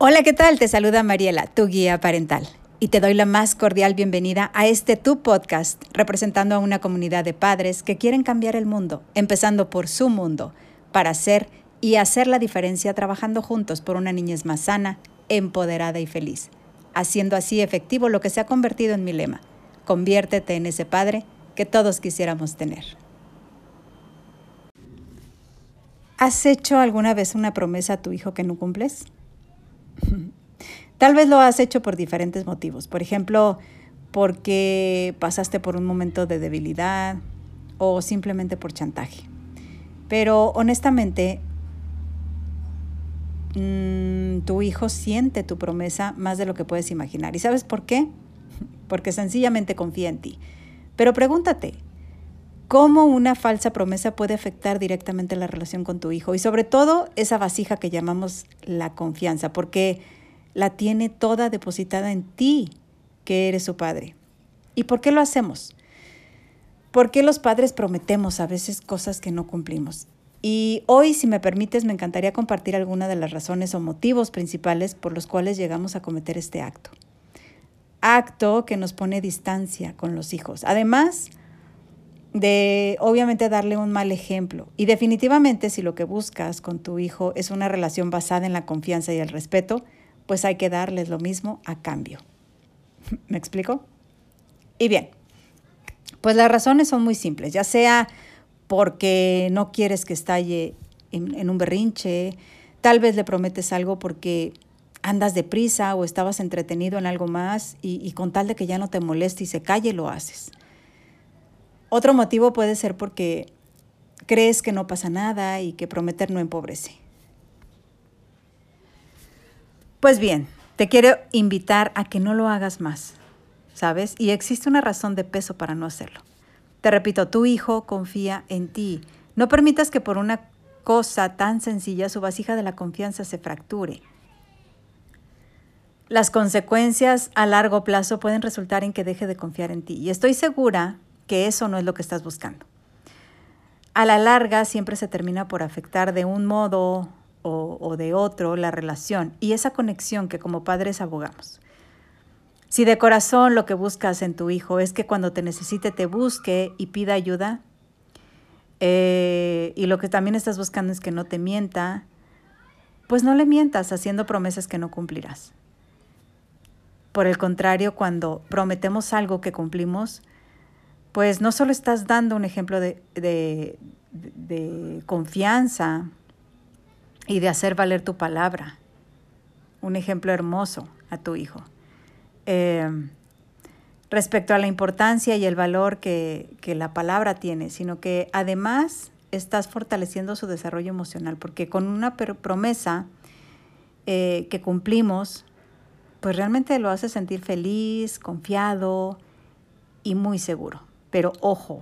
Hola, ¿qué tal? Te saluda Mariela, tu guía parental. Y te doy la más cordial bienvenida a este tu podcast, representando a una comunidad de padres que quieren cambiar el mundo, empezando por su mundo, para hacer y hacer la diferencia trabajando juntos por una niñez más sana, empoderada y feliz, haciendo así efectivo lo que se ha convertido en mi lema. Conviértete en ese padre que todos quisiéramos tener. ¿Has hecho alguna vez una promesa a tu hijo que no cumples? Tal vez lo has hecho por diferentes motivos. Por ejemplo, porque pasaste por un momento de debilidad o simplemente por chantaje. Pero honestamente, mm, tu hijo siente tu promesa más de lo que puedes imaginar. ¿Y sabes por qué? Porque sencillamente confía en ti. Pero pregúntate, ¿cómo una falsa promesa puede afectar directamente la relación con tu hijo? Y sobre todo esa vasija que llamamos la confianza, porque la tiene toda depositada en ti, que eres su padre. ¿Y por qué lo hacemos? ¿Por qué los padres prometemos a veces cosas que no cumplimos? Y hoy, si me permites, me encantaría compartir algunas de las razones o motivos principales por los cuales llegamos a cometer este acto. Acto que nos pone distancia con los hijos. Además de, obviamente, darle un mal ejemplo. Y definitivamente, si lo que buscas con tu hijo es una relación basada en la confianza y el respeto, pues hay que darles lo mismo a cambio. ¿Me explico? Y bien, pues las razones son muy simples, ya sea porque no quieres que estalle en, un berrinche, tal vez le prometes algo porque andas deprisa o estabas entretenido en algo más y, y, con tal de que ya no te moleste y se calle, lo haces. Otro motivo puede ser porque crees que no pasa nada y que prometer no empobrece. Pues bien, te quiero invitar a que no lo hagas más, ¿sabes? Y existe una razón de peso para no hacerlo. Te repito, tu hijo confía en ti. No permitas que por una cosa tan sencilla su vasija de la confianza se fracture. Las consecuencias a largo plazo pueden resultar en que deje de confiar en ti. Y estoy segura que eso no es lo que estás buscando. A la larga siempre se termina por afectar de un modo o, de otro la relación y esa conexión que como padres abogamos. Si de corazón lo que buscas en tu hijo es que cuando te necesite te busque y pida ayuda, eh, y lo que también estás buscando es que no te mienta, pues no le mientas haciendo promesas que no cumplirás. Por el contrario, cuando prometemos algo que cumplimos, pues no solo estás dando un ejemplo de, de confianza, y de hacer valer tu palabra. Un ejemplo hermoso a tu hijo. Em, respecto a la importancia y el valor que, la palabra tiene, sino que además estás fortaleciendo su desarrollo emocional, porque con una promesa eh, que cumplimos, pues realmente lo hace sentir feliz, confiado y muy seguro. Pero ojo,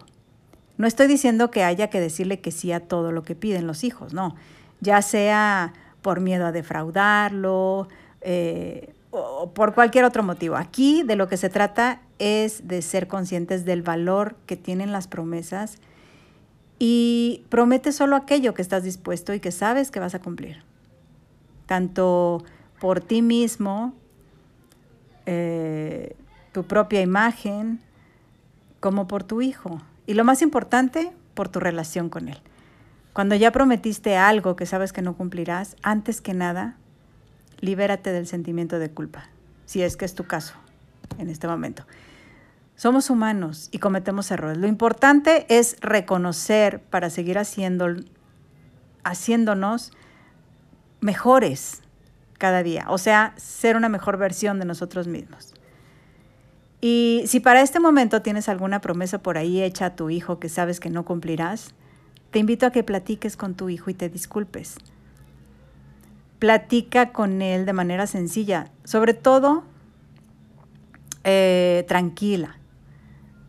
no estoy diciendo que haya que decirle que sí a todo lo que piden los hijos, no ya sea por miedo a defraudarlo eh, o por cualquier otro motivo. Aquí de lo que se trata es de ser conscientes del valor que tienen las promesas y promete solo aquello que estás dispuesto y que sabes que vas a cumplir, tanto por ti mismo, eh, tu propia imagen, como por tu hijo. Y lo más importante, por tu relación con él. Cuando ya prometiste algo que sabes que no cumplirás, antes que nada, libérate del sentimiento de culpa, si es que es tu caso en este momento. Somos humanos y cometemos errores. Lo importante es reconocer para seguir haciendo, haciéndonos mejores cada día, o sea, ser una mejor versión de nosotros mismos. Y si para este momento tienes alguna promesa por ahí hecha a tu hijo que sabes que no cumplirás, te invito a que platiques con tu hijo y te disculpes. Platica con él de manera sencilla, sobre todo eh, tranquila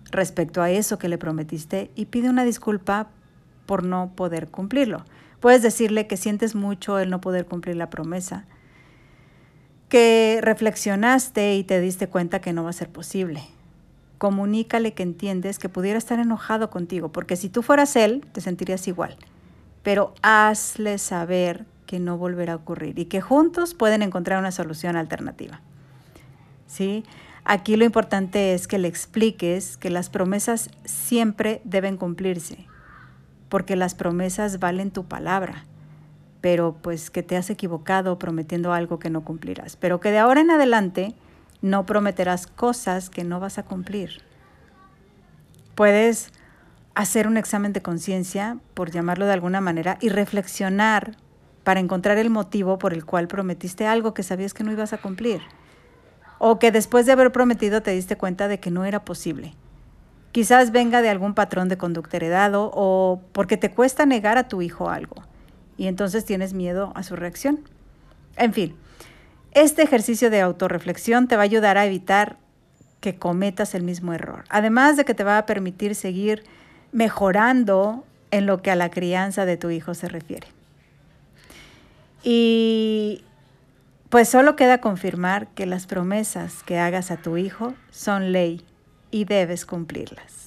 respecto a eso que le prometiste y pide una disculpa por no poder cumplirlo. Puedes decirle que sientes mucho el no poder cumplir la promesa, que reflexionaste y te diste cuenta que no va a ser posible comunícale que entiendes que pudiera estar enojado contigo, porque si tú fueras él, te sentirías igual. Pero hazle saber que no volverá a ocurrir y que juntos pueden encontrar una solución alternativa. ¿Sí? Aquí lo importante es que le expliques que las promesas siempre deben cumplirse, porque las promesas valen tu palabra, pero pues que te has equivocado prometiendo algo que no cumplirás, pero que de ahora en adelante no prometerás cosas que no vas a cumplir. Puedes hacer un examen de conciencia, por llamarlo de alguna manera, y reflexionar para encontrar el motivo por el cual prometiste algo que sabías que no ibas a cumplir o que después de haber prometido te diste cuenta de que no era posible. Quizás venga de algún patrón de conducta heredado o porque te cuesta negar a tu hijo algo y entonces tienes miedo a su reacción. En fin, este ejercicio de autorreflexión te va a ayudar a evitar que cometas el mismo error, además de que te va a permitir seguir mejorando en lo que a la crianza de tu hijo se refiere. Y pues solo queda confirmar que las promesas que hagas a tu hijo son ley y debes cumplirlas.